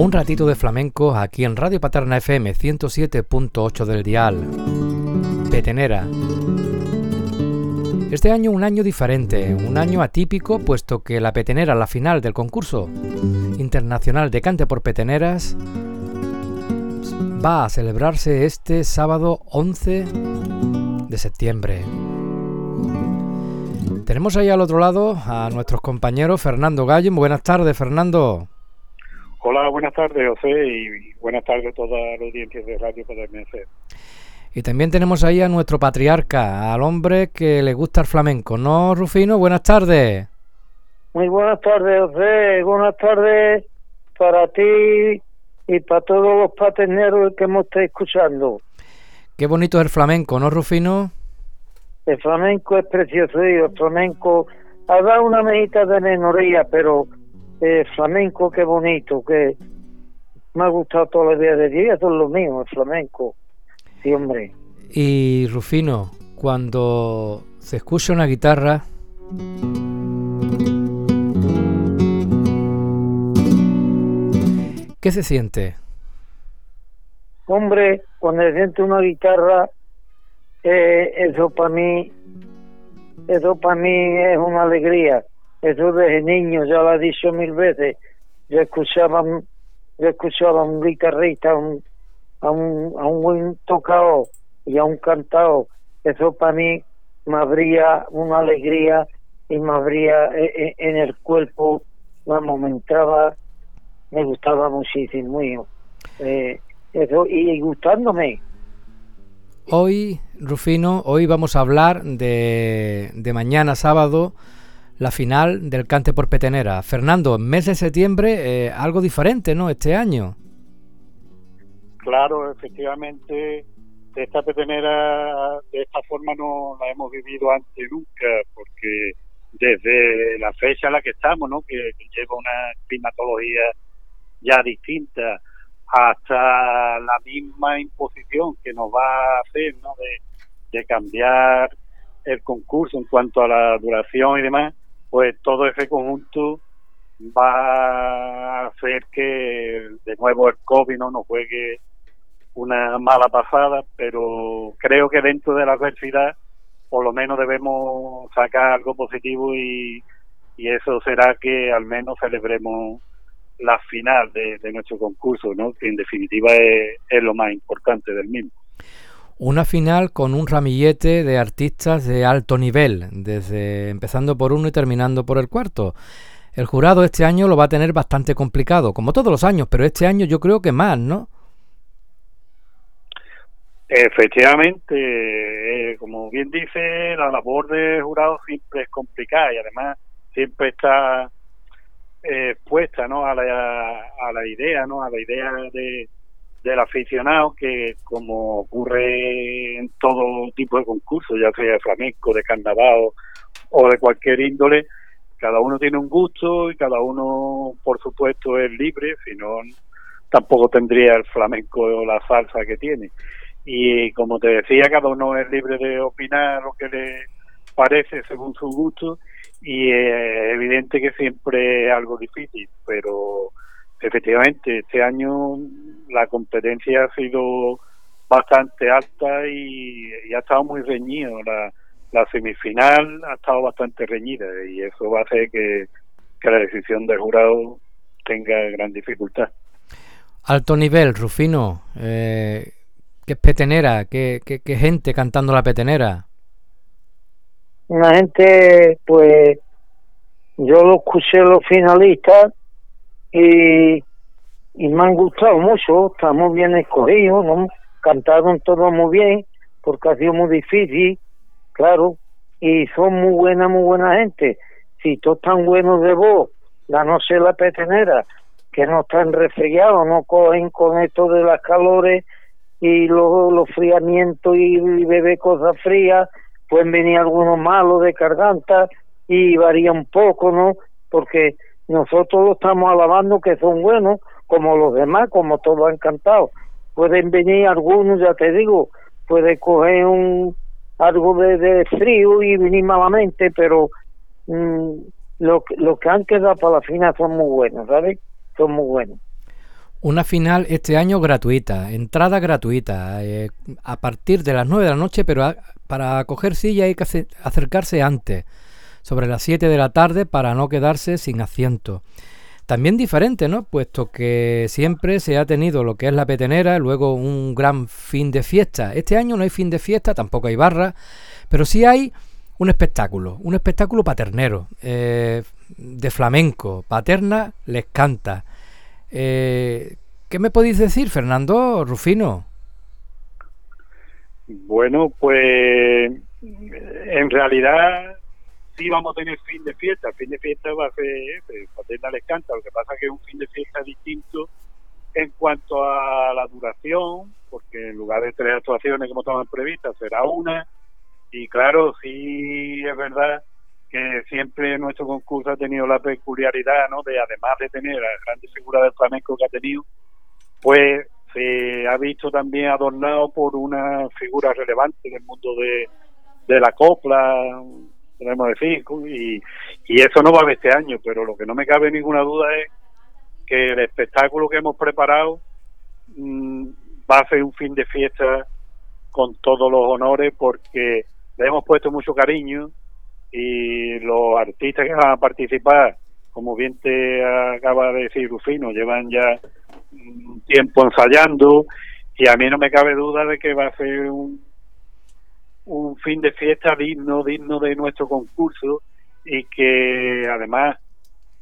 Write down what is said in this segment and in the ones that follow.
Un ratito de flamenco aquí en Radio Paterna FM 107.8 del dial. Petenera. Este año un año diferente, un año atípico, puesto que la petenera, la final del concurso internacional de cante por peteneras, va a celebrarse este sábado 11 de septiembre. Tenemos ahí al otro lado a nuestros compañeros Fernando Gallo. buenas tardes, Fernando. Hola, buenas tardes, José, y buenas tardes a toda la audiencia de Radio Podermense. Y también tenemos ahí a nuestro patriarca, al hombre que le gusta el flamenco, ¿no, Rufino? Buenas tardes. Muy buenas tardes, José. Buenas tardes para ti y para todos los paterneros que hemos estado escuchando. Qué bonito es el flamenco, ¿no, Rufino? El flamenco es precioso, y el flamenco ha dado una mejita de menoría, pero el flamenco qué bonito, que me ha gustado todos los días de día, eso es lo mío, el flamenco. Sí, hombre. Y Rufino, cuando se escucha una guitarra, ¿qué se siente? Hombre, cuando se siente una guitarra, eh, eso para mí, eso para mí es una alegría. Eso desde niño, ya lo he dicho mil veces. Yo escuchaba, yo escuchaba a un guitarrista, a un, a un buen tocado y a un cantado, eso para mí me habría una alegría y me habría eh, eh, en el cuerpo, vamos, me entraba, me gustaba muchísimo, eh, eso, y gustándome. Hoy, Rufino, hoy vamos a hablar de, de mañana sábado, la final del Cante por Petenera. Fernando, mes de septiembre, algo diferente, ¿no? Este año. Claro, efectivamente, esta petenera, de esta forma no la hemos vivido antes nunca, porque desde la fecha en la que estamos, ¿no? que, lleva una climatología ya distinta, hasta la misma imposición que nos va a hacer ¿no? de cambiar el concurso en cuanto a la duración y demás, pues todo ese conjunto va a hacer que de nuevo el COVID no nos juegue una mala pasada, pero creo que dentro de la adversidad por lo menos debemos sacar algo positivo y, eso será que al menos celebremos la final de, nuestro concurso, ¿no? que en definitiva es, lo más importante del mismo. Una final con un ramillete de artistas de alto nivel, desde empezando por uno y terminando por el cuarto. El jurado este año lo va a tener bastante complicado, como todos los años, pero este año yo creo que más, ¿no? Efectivamente, eh, como bien dice, la labor de jurado siempre es complicada y además siempre está eh, puesta ¿no? a, la, a la idea, ¿no? a la idea de, del aficionado que como ocurre en todo tipo de concursos, ya sea de flamenco, de carnaval o de cualquier índole, cada uno tiene un gusto y cada uno, por supuesto, es libre, si no, tampoco tendría el flamenco o la salsa que tiene. Y como te decía, cada uno es libre de opinar lo que le parece según su gusto y es evidente que siempre es algo difícil, pero efectivamente este año la competencia ha sido bastante alta y, ha estado muy reñido. La, la, semifinal ha estado bastante reñida y eso va a hacer que, que la decisión del jurado tenga gran dificultad. Alto nivel, Rufino. Eh, ¿Qué petenera? ¿Qué, qué, gente cantando la petenera? Una gente, pues, yo lo escuché los finalistas y, y me han gustado mucho, estamos bien escogidos, ¿no? cantaron todo muy bien, porque ha sido muy difícil, claro, y son muy buena, muy buena gente. Si todos están buenos de voz, la no sé la petenera, que no están resfriados, no cogen con esto de las calores y luego los friamientos y, beber cosas frías, pueden venir algunos malos de garganta y varía un poco, ¿no? Porque nosotros estamos alabando que son buenos, como los demás, como todos han cantado. Pueden venir algunos, ya te digo, puede coger un algo de, frío y venir malamente, pero mm, lo, lo que han quedado para la final son muy buenos, ¿sabes? Son muy buenos. Una final este año gratuita, entrada gratuita, eh, a partir de las 9 de la noche, pero para coger silla hay que acercarse antes, sobre las 7 de la tarde, para no quedarse sin asiento. También diferente, ¿no? Puesto que siempre se ha tenido lo que es la petenera, luego un gran fin de fiesta. Este año no hay fin de fiesta, tampoco hay barra, pero sí hay un espectáculo, un espectáculo paternero, eh, de flamenco. Paterna les canta. Eh, ¿Qué me podéis decir, Fernando Rufino? Bueno, pues en realidad sí vamos a tener fin de fiesta. fin de fiesta va a ser Paterna les canta. Lo que pasa es que es un fin de fiesta distinto en cuanto a la duración, porque en lugar de tres actuaciones como estaban previstas, será una. Y claro, sí es verdad que siempre nuestro concurso ha tenido la peculiaridad, ¿no? De además de tener la grandes figura del flamenco que ha tenido, pues se ha visto también adornado por una figura relevante del mundo de, de la copla, podemos decir, y, y eso no va a este año, pero lo que no me cabe ninguna duda es que el espectáculo que hemos preparado mm, va a ser un fin de fiesta con todos los honores porque le hemos puesto mucho cariño y los artistas que van a participar, como bien te acaba de decir Rufino, llevan ya un tiempo ensayando y a mí no me cabe duda de que va a ser un, un fin de fiesta digno, digno de nuestro concurso y que además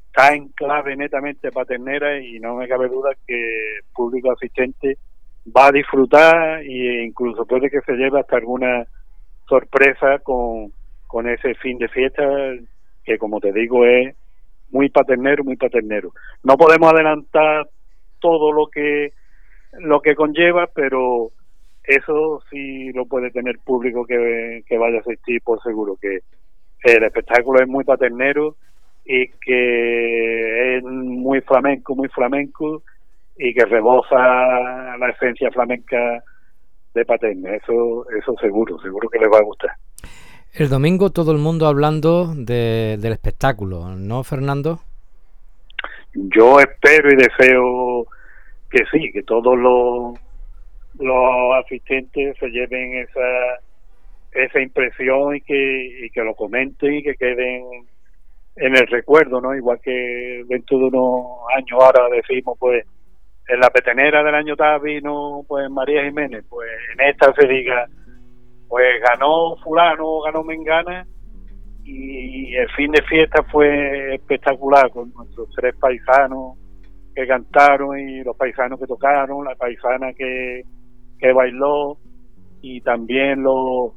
está en clave netamente paternera y no me cabe duda que el público asistente va a disfrutar e incluso puede que se lleve hasta alguna sorpresa con, con ese fin de fiesta que como te digo es muy paternero, muy paternero. No podemos adelantar todo lo que lo que conlleva, pero eso sí lo puede tener público que, que vaya a asistir por seguro que el espectáculo es muy paternero y que es muy flamenco, muy flamenco y que rebosa la esencia flamenca de Paterna. Eso, eso seguro, seguro que les va a gustar. El domingo todo el mundo hablando de, del espectáculo, ¿no, Fernando? Yo espero y deseo que sí, que todos los, los asistentes se lleven esa esa impresión y que, y que lo comenten y que queden en el recuerdo, ¿no? Igual que dentro de unos años ahora decimos, pues, en la petenera del año tal vino, pues, María Jiménez, pues, en esta se diga, pues ganó fulano, ganó Mengana y el fin de fiesta fue espectacular con nuestros tres paisanos que cantaron y los paisanos que tocaron, la paisana que, que bailó y también los,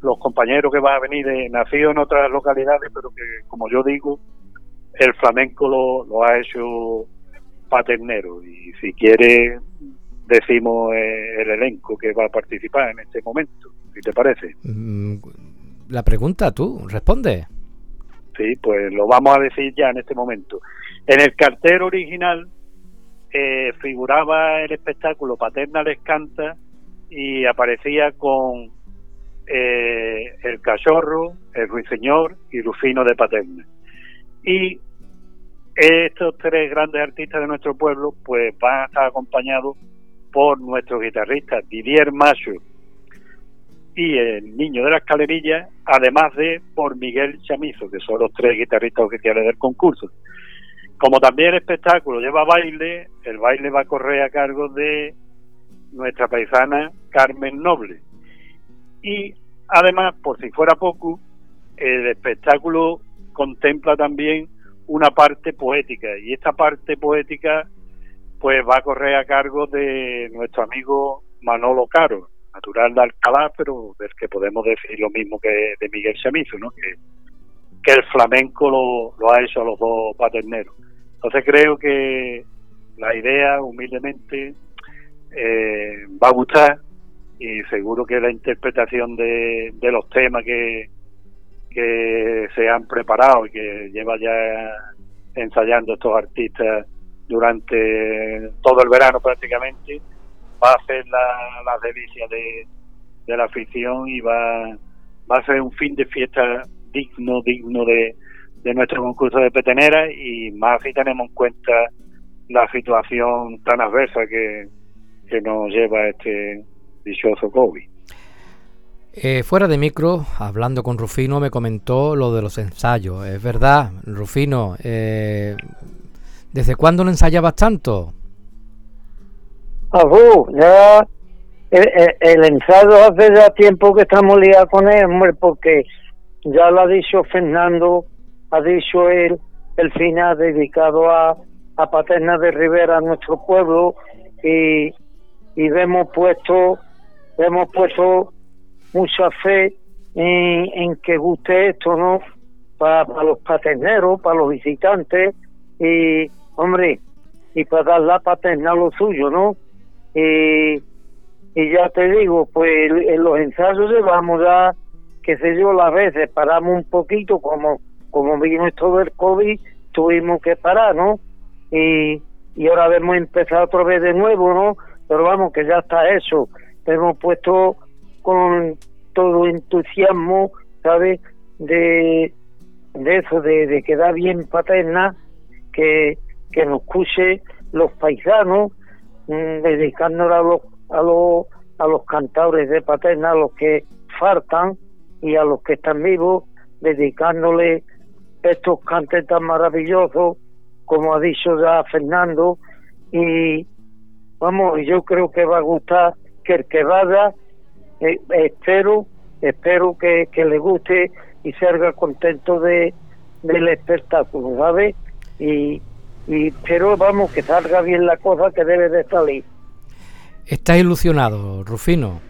los compañeros que van a venir de nacidos en otras localidades, pero que como yo digo, el flamenco lo, lo ha hecho paternero y si quiere decimos eh, el elenco que va a participar en este momento si te parece. Mm, la pregunta tú, responde. Sí, pues lo vamos a decir ya en este momento. En el cartel original eh, figuraba el espectáculo Paterna les canta y aparecía con eh, el cachorro, el ruiseñor y Rufino de Paterna. Y estos tres grandes artistas de nuestro pueblo pues van a estar acompañados por nuestros guitarristas Didier Macho y el Niño de la Escalerilla, además de por Miguel Chamizo, que son los tres guitarristas oficiales del concurso. Como también el espectáculo lleva baile, el baile va a correr a cargo de nuestra paisana Carmen Noble. Y además, por si fuera poco, el espectáculo contempla también una parte poética y esta parte poética pues va a correr a cargo de nuestro amigo Manolo Caro, natural de Alcalá, pero del que podemos decir lo mismo que de Miguel Chamizo, ¿no? que, que el flamenco lo, lo ha hecho a los dos paterneros. Entonces creo que la idea, humildemente, eh, va a gustar y seguro que la interpretación de, de los temas que, que se han preparado y que lleva ya ensayando estos artistas durante todo el verano prácticamente, va a ser la, la delicia de, de la afición y va, va a ser un fin de fiesta digno, digno de, de nuestro concurso de petenera y más si tenemos en cuenta la situación tan adversa que, que nos lleva este dichoso COVID. Eh, fuera de micro, hablando con Rufino, me comentó lo de los ensayos. Es verdad, Rufino, eh, ¿desde cuándo no ensayabas tanto? Ah, ya el, ensayo hace ya tiempo que estamos liados con él, hombre, porque ya lo ha dicho Fernando, ha dicho él, el final dedicado a, a Paterna de Rivera, nuestro pueblo, y, y hemos puesto, hemos puesto mucha fe en, en que guste esto, ¿no? Para, los paterneros, para los visitantes, y, hombre, y para dar la paterna lo suyo, ¿no? Y, y ya te digo, pues en los ensayos llevamos ya, qué sé yo, las veces paramos un poquito, como, como vino esto del COVID, tuvimos que parar, ¿no? Y, y ahora hemos empezado otra vez de nuevo, ¿no? Pero vamos, que ya está eso. Hemos puesto con todo entusiasmo, ¿sabes? De, de eso, de, de quedar bien paterna, que, que nos escuche los paisanos, mm, dedicándonos a los, a los, a los cantadores de paterna, a los que faltan y a los que están vivos, dedicándole estos cantes tan maravillosos, como ha dicho ya Fernando, y vamos, yo creo que va a gustar que el que vaya, eh, espero, espero que, que le guste y salga contento de del espectáculo, ¿sabes? Y, y pero vamos, que salga bien la cosa que debe de salir. ¿Estás ilusionado, Rufino?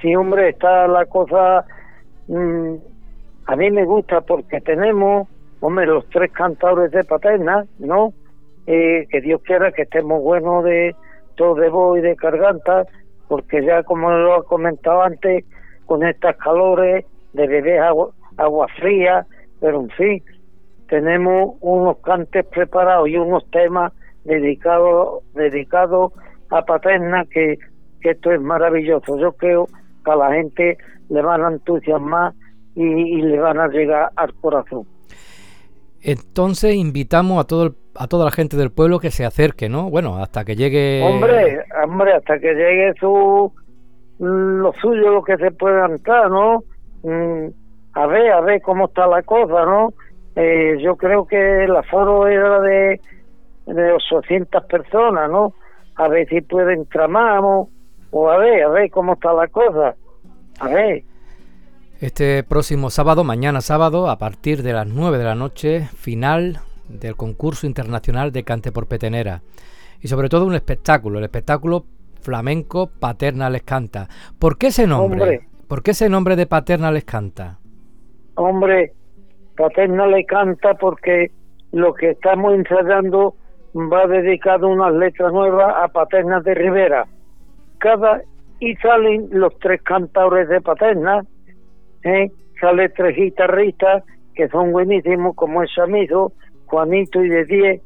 Sí, hombre, está la cosa mm, a mí me gusta porque tenemos, hombre, los tres cantadores de paterna, ¿no? Eh, que Dios quiera que estemos buenos de todo de voz y de garganta, porque ya como lo he comentado antes, con estas calores de beber agua, agua fría, pero en fin, tenemos unos cantes preparados y unos temas dedicados dedicados a paterna que, que esto es maravilloso. Yo creo que a la gente le van a entusiasmar y, le van a llegar al corazón. Entonces invitamos a todo a toda la gente del pueblo que se acerque, ¿no? Bueno, hasta que llegue. Hombre, hombre, hasta que llegue su lo suyo, lo que se pueda entrar, ¿no? Mm, a ver, a ver cómo está la cosa, ¿no? Eh, yo creo que el aforo era de, de 800 personas, ¿no? A ver si puede entrar más, o a ver, a ver cómo está la cosa. A ver. Este próximo sábado, mañana sábado, a partir de las 9 de la noche, final del concurso internacional de cante por petenera. Y sobre todo un espectáculo, el espectáculo flamenco Paterna les canta. ¿Por qué ese nombre? ¿Por qué ese nombre de Paterna les canta? Hombre, Paterna le canta porque lo que estamos ensayando va dedicado unas letras nuevas a Paterna de Rivera. Cada y salen los tres cantadores de Paterna ¿eh? sale tres guitarristas que son buenísimos como es Samizo, Juanito y de 10,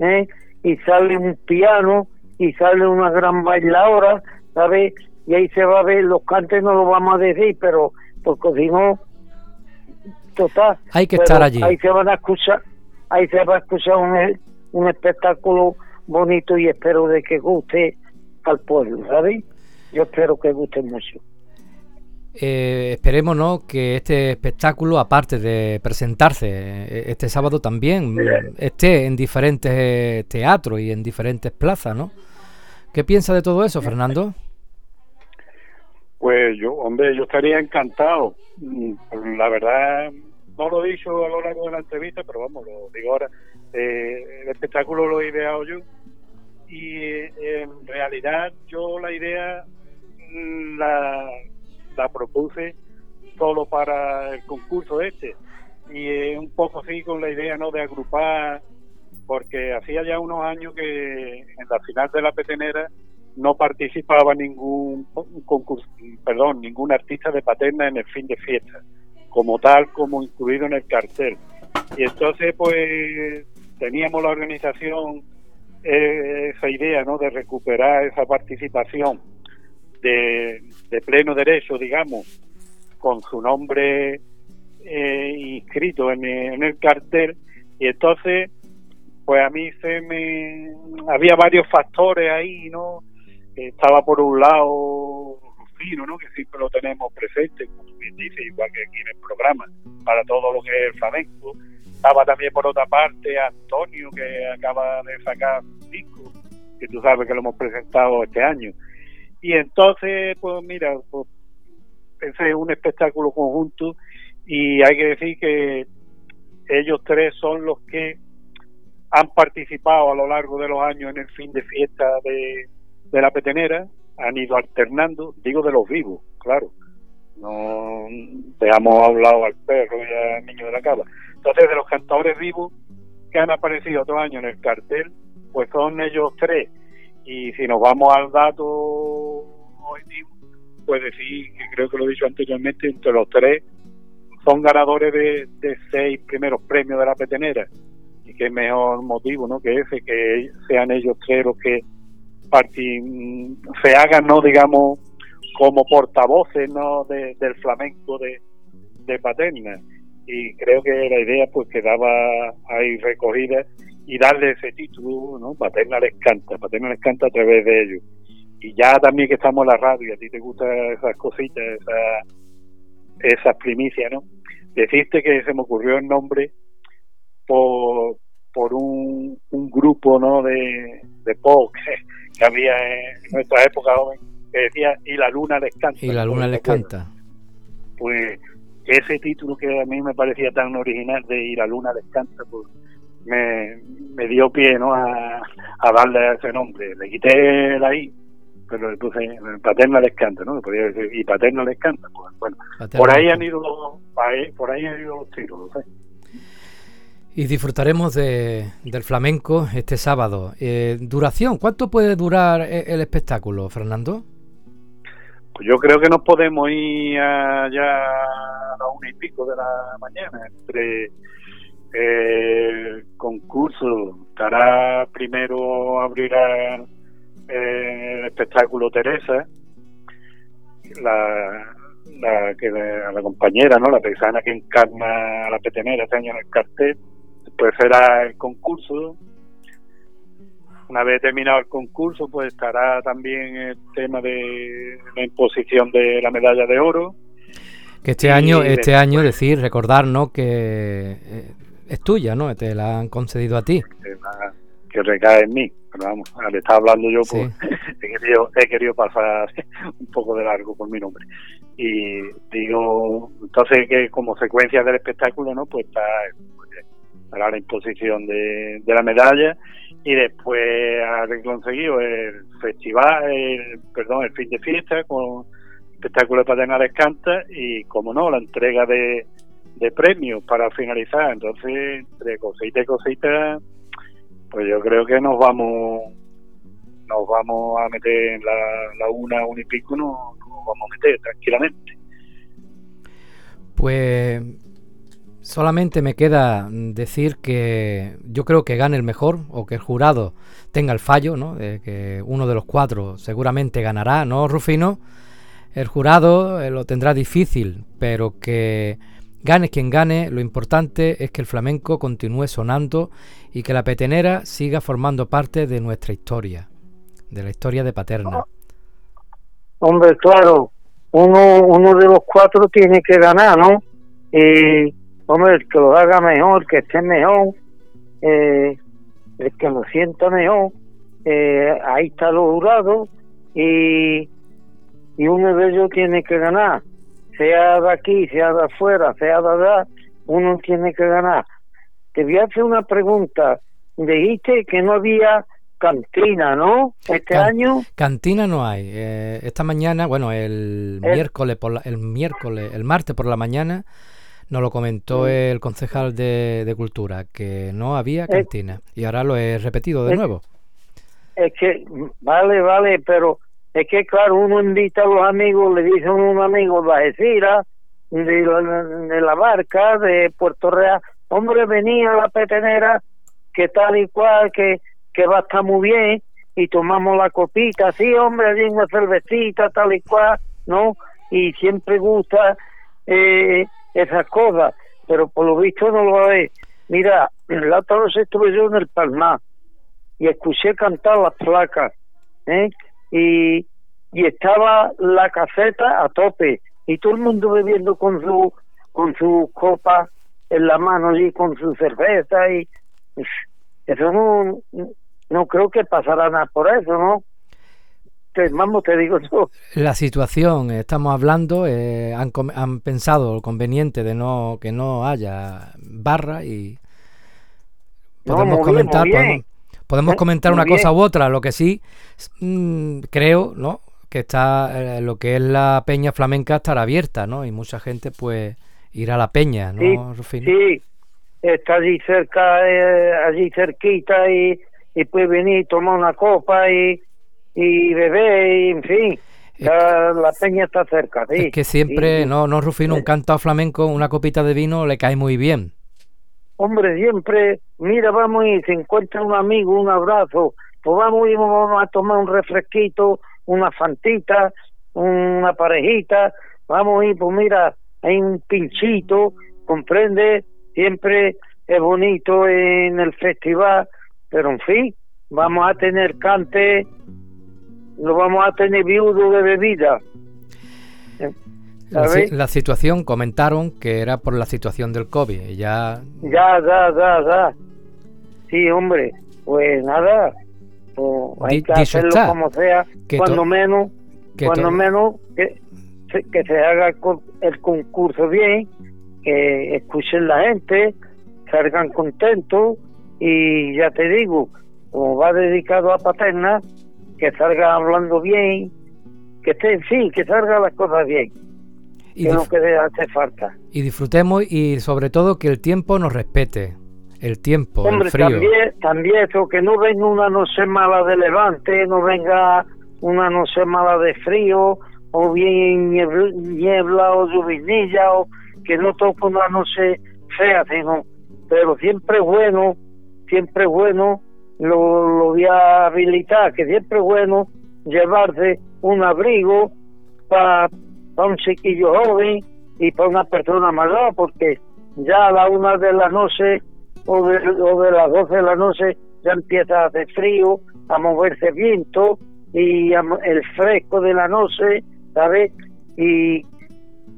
¿eh? y sale un piano y sale una gran bailadora, ¿sabes? Y ahí se va a ver, los cantes no lo vamos a decir, pero porque si no, total. Hay que estar allí. Ahí se van a escuchar, ahí se va a escuchar un, un espectáculo bonito y espero de que guste al pueblo, ¿sabes? Yo espero que guste mucho. Eh, esperemos ¿no? que este espectáculo, aparte de presentarse eh, este sábado también, esté en diferentes teatros y en diferentes plazas, ¿no? ¿Qué piensa de todo eso, Fernando? Pues yo, hombre, yo estaría encantado. Mm, la verdad, no lo he dicho a lo largo de la entrevista, pero vamos, lo digo ahora. Eh, el espectáculo lo he ideado yo y en realidad yo la idea mm, la la propuse solo para el concurso este y un poco así con la idea no de agrupar porque hacía ya unos años que en la final de la petenera no participaba ningún concurso, perdón, ningún artista de paterna en el fin de fiesta, como tal, como incluido en el cartel. Y entonces, pues, teníamos la organización eh, esa idea, ¿no?, de recuperar esa participación de, pleno derecho, digamos, con su nombre eh, inscrito en, el cartel, y entonces pues a mí se me había varios factores ahí, ¿no? Estaba por un lado Rufino, ¿no? Que siempre lo tenemos presente, como bien dice, igual que aquí en el programa, para todo lo que es el flamenco. Estaba también por otra parte Antonio, que acaba de sacar un disco, que tú sabes que lo hemos presentado este año. Y entonces, pues mira, pues, pensé un espectáculo conjunto y hay que decir que ellos tres son los que han participado a lo largo de los años en el fin de fiesta de, la petenera, han ido alternando, digo de los vivos, claro, no dejamos hablado al perro y al niño de la cava. Entonces, de los cantadores vivos que han aparecido otro año en el cartel, pues son ellos tres. Y si nos vamos al dato objetivo, pues decir que creo que lo he dicho anteriormente, entre los tres son ganadores de, de seis primeros premios de la petenera. Y qué mejor motivo no que ese que sean ellos tres los que se hagan no digamos como portavoces no del flamenco de, de Paterna. Y creo que la idea pues quedaba ahí recogida y darle ese título no Paterna les canta Paterna les canta a través de ellos. Y ya también que estamos en la radio y a ti te gustan esas cositas esas esas primicias no decirte que se me ocurrió el nombre por, por un, un grupo no de, de pop que, había en nuestra época joven que decía y la luna les canta y la luna les canta. pues ese título que a mí me parecía tan original de y la luna les canta pues me, me dio pie no a, a darle ese nombre le quité la i pero le puse paterna les canta no podría decir y paterna les canta pues bueno por ahí han ido por ahí han ido los tiros ¿no? Y disfrutaremos de, del flamenco este sábado. Eh, duración, ¿cuánto puede durar e, el espectáculo, Fernando? Pues yo creo que nos podemos ir ya a las una y pico de la mañana, entre eh, concurso, estará primero abrirá eh, el espectáculo Teresa, la, la que la compañera, ¿no? La paisana que encarna a la petenera este año en el cartel pues será el concurso. Una vez terminado el concurso, pues estará también el tema de la imposición de la medalla de oro. Que este año, este año, decir, recordar, ¿no? Que eh, es tuya, ¿no? Te la han concedido a ti. Que recae en mí. Pero vamos, al estar hablando yo, pues he, querido, he querido pasar un poco de largo por mi nombre. Y digo, entonces que como secuencia del espectáculo, ¿no? Pues está para la imposición de, la medalla y después haber conseguido el festival, el, perdón, el fin de fiesta con espectáculo de paternales canta y como no, la entrega de, de premios para finalizar. Entonces, entre cosita y cosita, pues yo creo que nos vamos nos vamos a meter en la, una, una y pico, nos vamos a meter tranquilamente. Pues Solamente me queda decir que yo creo que gane el mejor o que el jurado tenga el fallo, ¿no? De que uno de los cuatro seguramente ganará, ¿no, Rufino? El jurado eh, lo tendrá difícil, pero que gane quien gane, lo importante es que el flamenco continúe sonando y que la petenera siga formando parte de nuestra historia, de la historia de Paterna. Hombre, claro, uno, uno de los cuatro tiene que ganar, ¿no? Y hombre, el que lo haga mejor, que esté mejor, eh, el que lo sienta mejor, eh, ahí está lo jurado y, y uno de ellos tiene que ganar, sea de aquí, sea de afuera, sea de allá, uno tiene que ganar. Te voy a hacer una pregunta. Dijiste que no había cantina, ¿no? Este año. Cantina no hay. Eh, esta mañana, bueno, el, miércoles por el miércoles, el martes por la mañana nos lo comentó el concejal de, Cultura, que no había cantina. y ahora lo he repetido de nuevo. Es que, vale, vale, pero es que, claro, uno invita a los amigos, le dice a un amigo de Algeciras, de, la, de la barca, de Puerto Real, hombre, venía a la petenera, que tal y cual, que, que va a estar muy bien, y tomamos la copita, sí, hombre, hay una cervecita, tal y cual, ¿no? Y siempre gusta eh, esas cosas, pero por lo visto no lo es. Mira, la otra vez estuve yo en el Palmar y escuché cantar las placas, ¿eh? Y, y estaba la caseta a tope y todo el mundo bebiendo con su con su copa en la mano y con su cerveza y eso no, no creo que pasará nada por eso, ¿no? Te, vamos, te digo yo. La situación, estamos hablando, eh, han, han pensado conveniente de no que no haya barra y podemos comentar, podemos, comentar una cosa u otra. Lo que sí mm, creo, ¿no? Que está eh, lo que es la peña flamenca estará abierta, ¿no? Y mucha gente pues irá a la peña, ¿no, sí, Sí, está allí cerca, eh, allí cerquita y, y puede venir tomar una copa y, y beber, y, en fin. la peña está cerca, sí. Es que siempre, no, no, Rufino, un cantado flamenco, una copita de vino le cae muy bien. Hombre, siempre, mira, vamos y se encuentra un amigo, un abrazo, pues vamos y vamos a tomar un refresquito, una fantita, una parejita, vamos y pues mira, hay un pinchito, comprende, siempre es bonito en el festival, pero en fin, vamos a tener cante, lo vamos a tener viudo de bebida. La, situación, comentaron que era por la situación del COVID. Ya, ya, ya, ya, ya. Sí, hombre, pues nada, pues hay que hacerlo como sea, cuando menos, cuando menos que, que se haga el concurso bien, que escuchen la gente, salgan contentos y ya te digo, como va dedicado a Paterna, que salga hablando bien, que esté, sí, que salga las cosas bien y que no quede hace falta. Y disfrutemos y sobre todo que el tiempo nos respete. El tiempo, Hombre, el frío. También, también eso, que no venga una noche mala de levante, no venga una noche mala de frío, o bien niebla, o lluvinilla, o que no toque una noche fea, sino, pero siempre bueno, siempre bueno, lo, lo voy a habilitar, que siempre es bueno llevarse un abrigo para para un chiquillo joven y para una persona mayor, porque ya a la una de la noche o de, o de las doce de la noche ya empieza a hacer frío, a moverse viento y el fresco de la noche, ¿sabes? Y,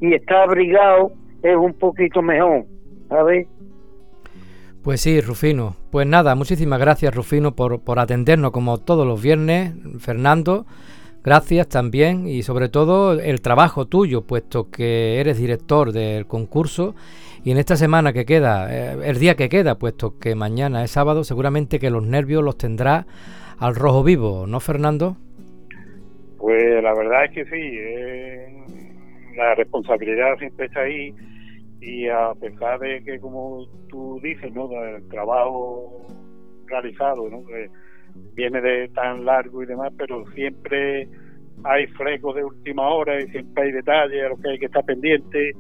y está abrigado es un poquito mejor, ¿sabes? Pues sí, Rufino. Pues nada, muchísimas gracias, Rufino, por, por atendernos como todos los viernes. Fernando, Gracias también y sobre todo el trabajo tuyo, puesto que eres director del concurso y en esta semana que queda, eh, el día que queda, puesto que mañana es sábado, seguramente que los nervios los tendrá al rojo vivo, ¿no, Fernando? Pues la verdad es que sí, la responsabilidad siempre está ahí y a pesar de que, como tú dices, ¿no? el trabajo realizado, ¿no? Viene de tan largo y demás, pero siempre hay frescos de última hora y siempre hay detalles a los que hay que estar pendiente.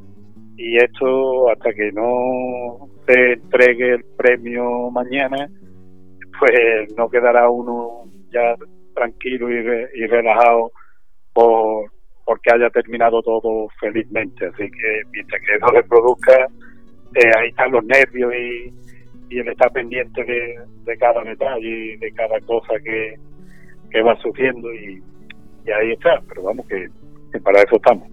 Y esto hasta que no se entregue el premio mañana pues no quedará uno ya tranquilo y, y relajado por porque haya terminado todo felizmente. Así que mientras que eso se produzca eh, ahí están los nervios y, y él está pendiente de, cada detalle y de cada cosa que, va sufriendo y, ahí está, pero vamos que, para eso estamos.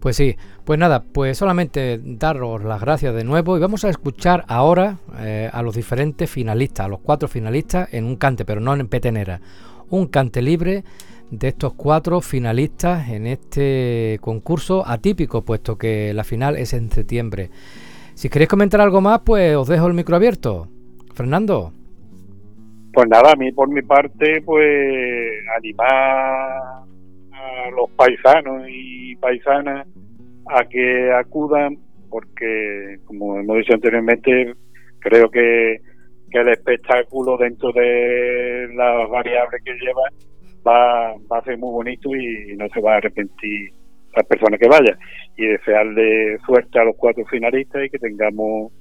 Pues sí, pues nada, pues solamente daros las gracias de nuevo y vamos a escuchar ahora eh, a los diferentes finalistas, a los cuatro finalistas en un cante, pero no en petenera, un cante libre de estos cuatro finalistas en este concurso atípico, puesto que la final es en septiembre. Si queréis comentar algo más, pues os dejo el micro abierto. Fernando. Pues nada, a mí por mi parte, pues animar a los paisanos y paisanas a que acudan, porque como hemos dicho anteriormente, creo que, que el espectáculo dentro de las variables que lleva va, va a ser muy bonito y no se va a arrepentir las personas que vayan y desearle suerte a los cuatro finalistas y que tengamos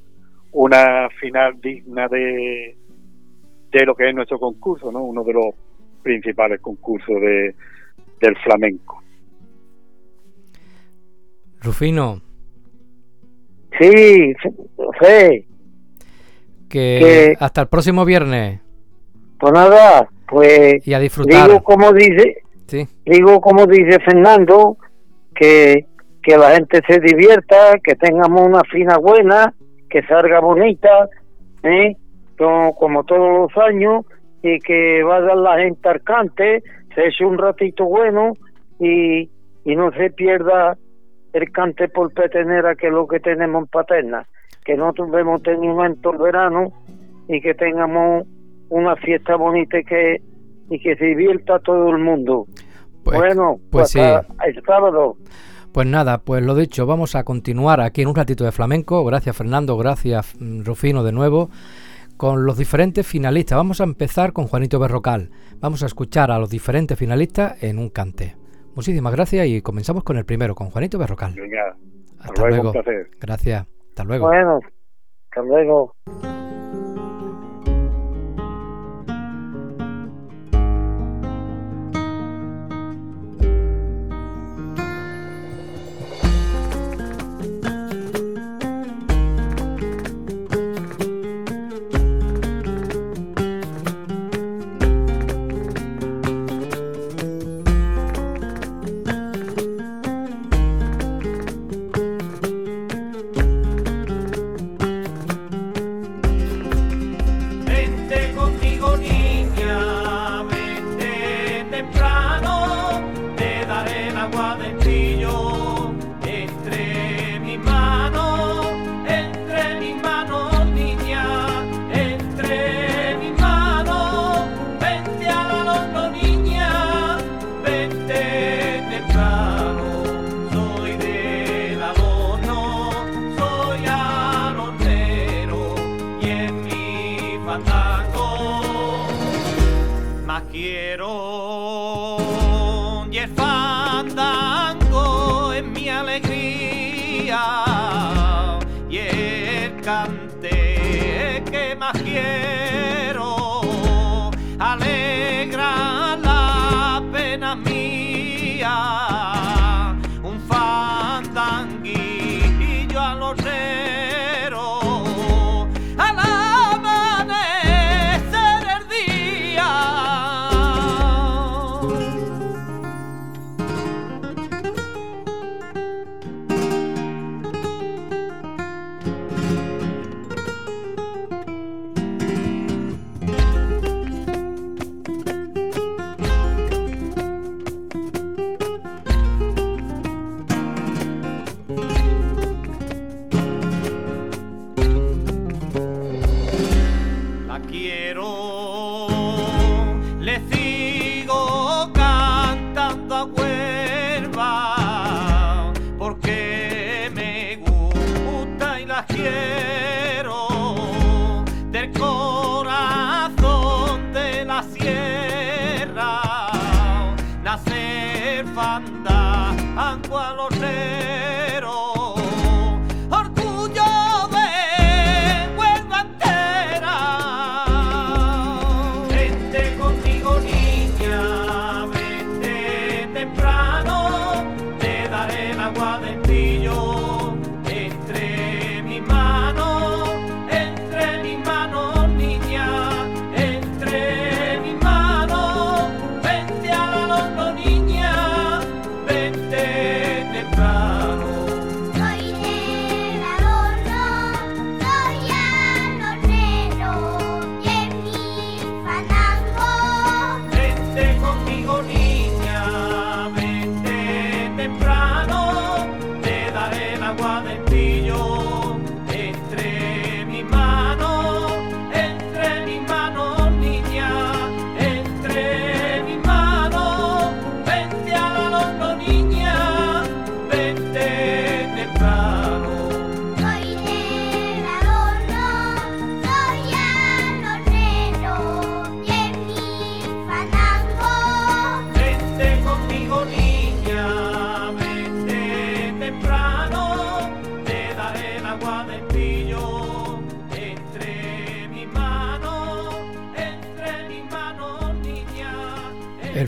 una final digna de, de lo que es nuestro concurso, ¿no? Uno de los principales concursos de, del flamenco. Rufino. Sí, sí. que, hasta el próximo viernes. Pues nada, pues y a disfrutar. Digo como dice, sí. digo como dice Fernando, que, que la gente se divierta, que tengamos una fina buena, que salga bonita, ¿eh? como, todos los años, y que vaya la gente al cante, se eche un ratito bueno y, y no se pierda el cante por petenera que es lo que tenemos en Paterna, que no tuvimos tenido en todo el verano y que tengamos una fiesta bonita y que, y que se divierta todo el mundo. Pues, bueno, pues, sí. el sábado. Pues nada, pues lo dicho, vamos a continuar aquí en un ratito de flamenco. Gracias Fernando, gracias mm, Rufino de nuevo. Con los diferentes finalistas. Vamos a empezar con Juanito Berrocal. Vamos a escuchar a los diferentes finalistas en un cante. Muchísimas gracias y comenzamos con el primero, con Juanito Berrocal. Venga, hasta, luego. Gracias. Hasta luego. Bueno, hasta luego. más quién.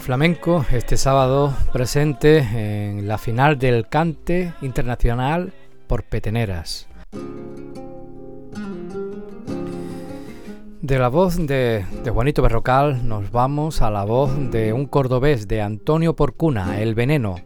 Flamenco este sábado presente en la final del Cante Internacional por Peteneras. De la voz de, Juanito Berrocal nos vamos a la voz de un cordobés, de Antonio Porcuna, El Veneno.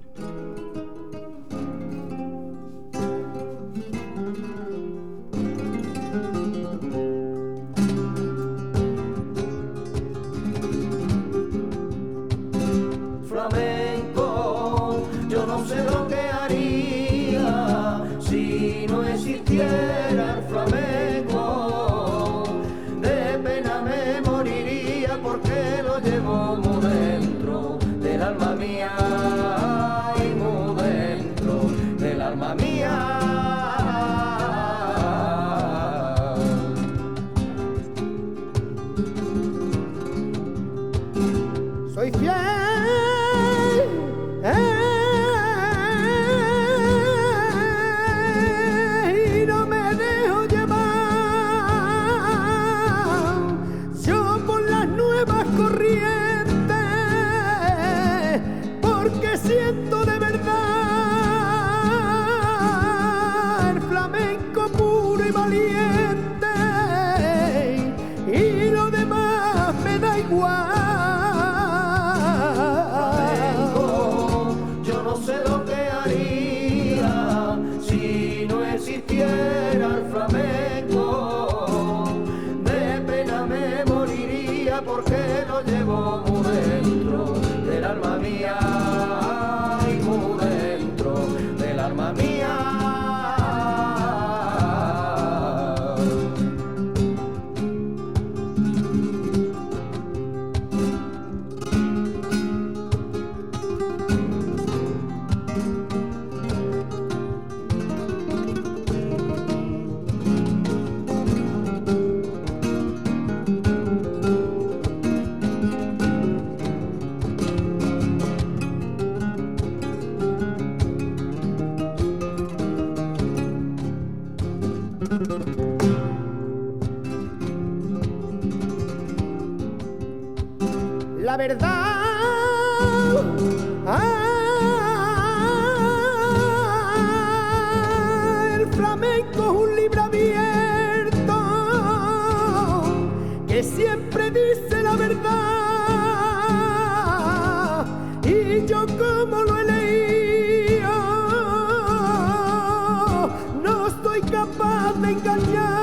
Una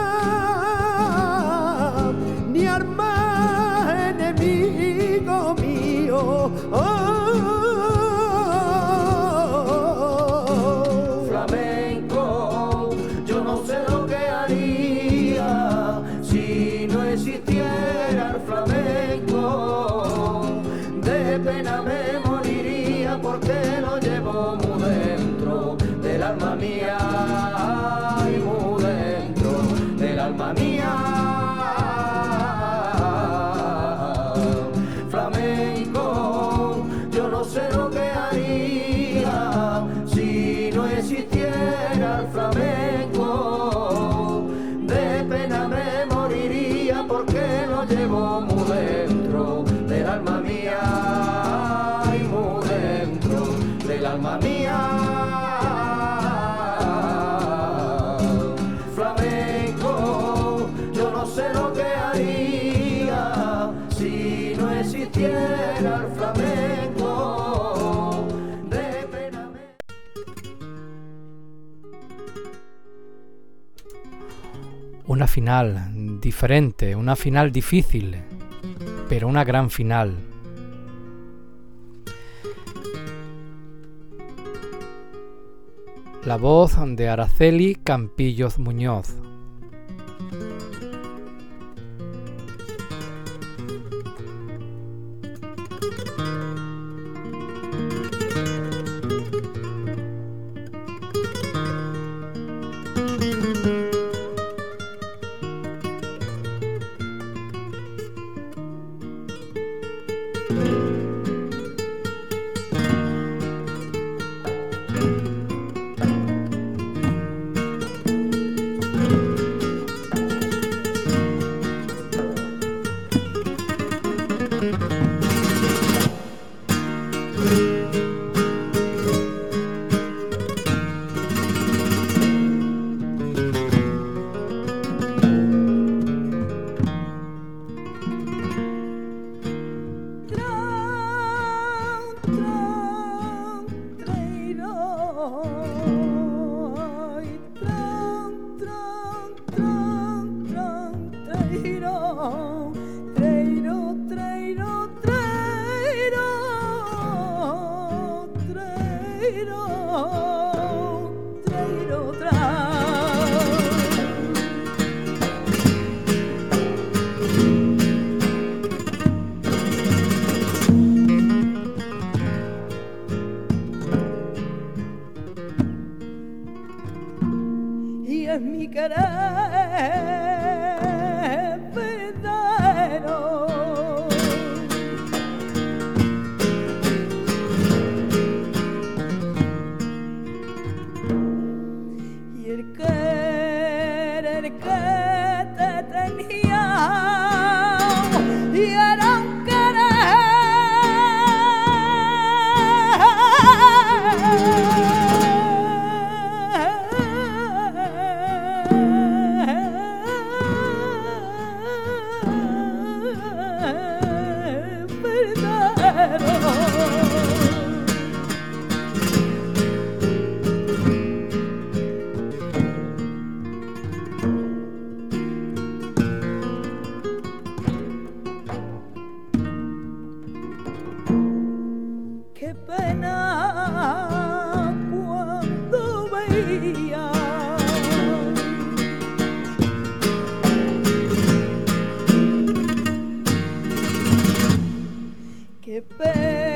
final diferente, una final difícil, pero una gran final. La voz de Araceli Campillos Muñoz. que pena.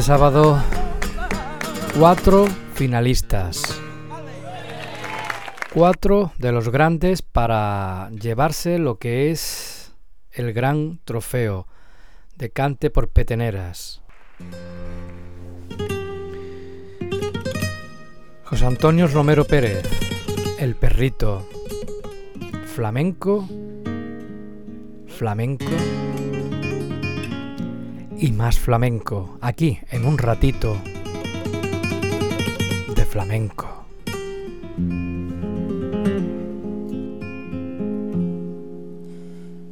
sábado, cuatro finalistas. Cuatro de los grandes para llevarse lo que es el gran trofeo de cante por peteneras. José Antonio Romero Pérez, El Perrito, Flamenco, Flamenco y más flamenco, aquí en un ratito de flamenco.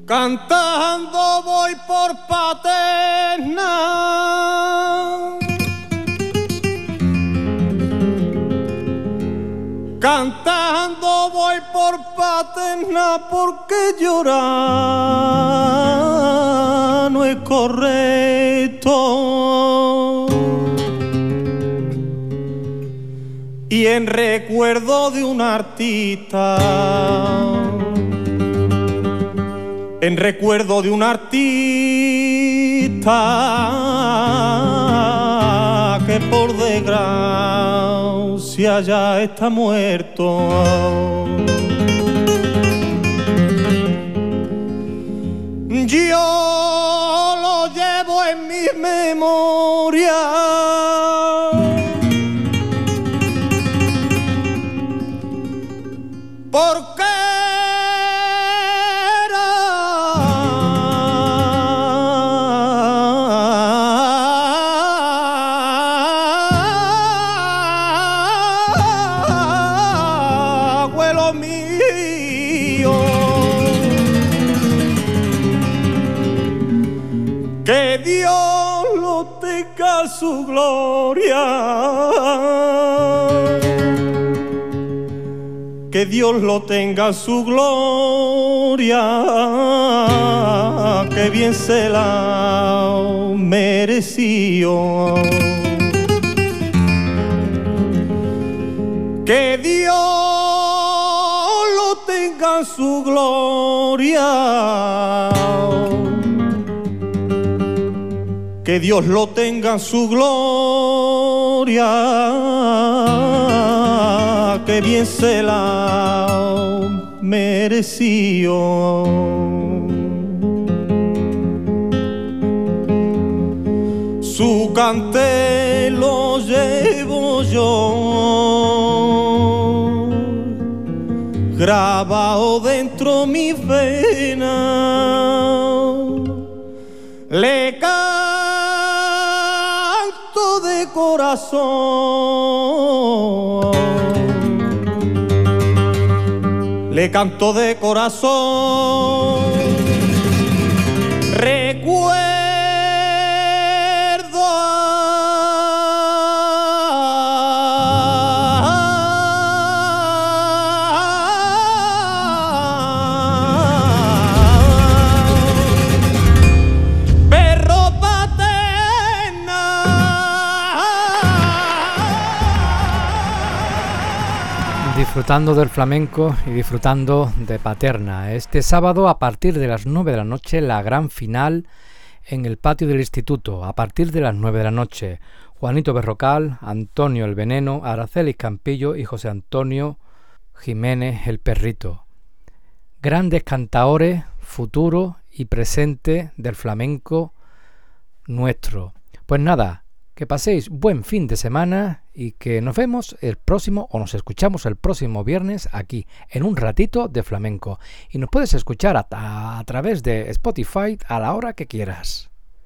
Cantando voy por paterna. Cantando voy por paterna porque llorar no es correcto. Y en recuerdo de un artista, en recuerdo de un artista que por desgracia ya está muerto. Yo lo llevo en mi memoria. Dios lo tenga en su gloria. Que bien se la mereció. Que Dios lo tenga en su gloria que Dios lo tenga en su gloria, que bien se la mereció. Su cante lo llevo yo, grabado dentro mi vena le canto de corazón. Le canto de corazón. Recuerdo disfrutando del flamenco y disfrutando de Paterna. Este sábado a partir de las 9 de la noche la gran final en el patio del instituto, a partir de las 9 de la noche. Juanito Berrocal, Antonio el Veneno, Araceli Campillo y José Antonio Jiménez el Perrito. Grandes cantaores, futuro y presente del flamenco nuestro. Pues nada, que paséis buen fin de semana y que nos vemos el próximo o nos escuchamos el próximo viernes aquí en un ratito de flamenco. Y nos puedes escuchar a, través de Spotify a la hora que quieras.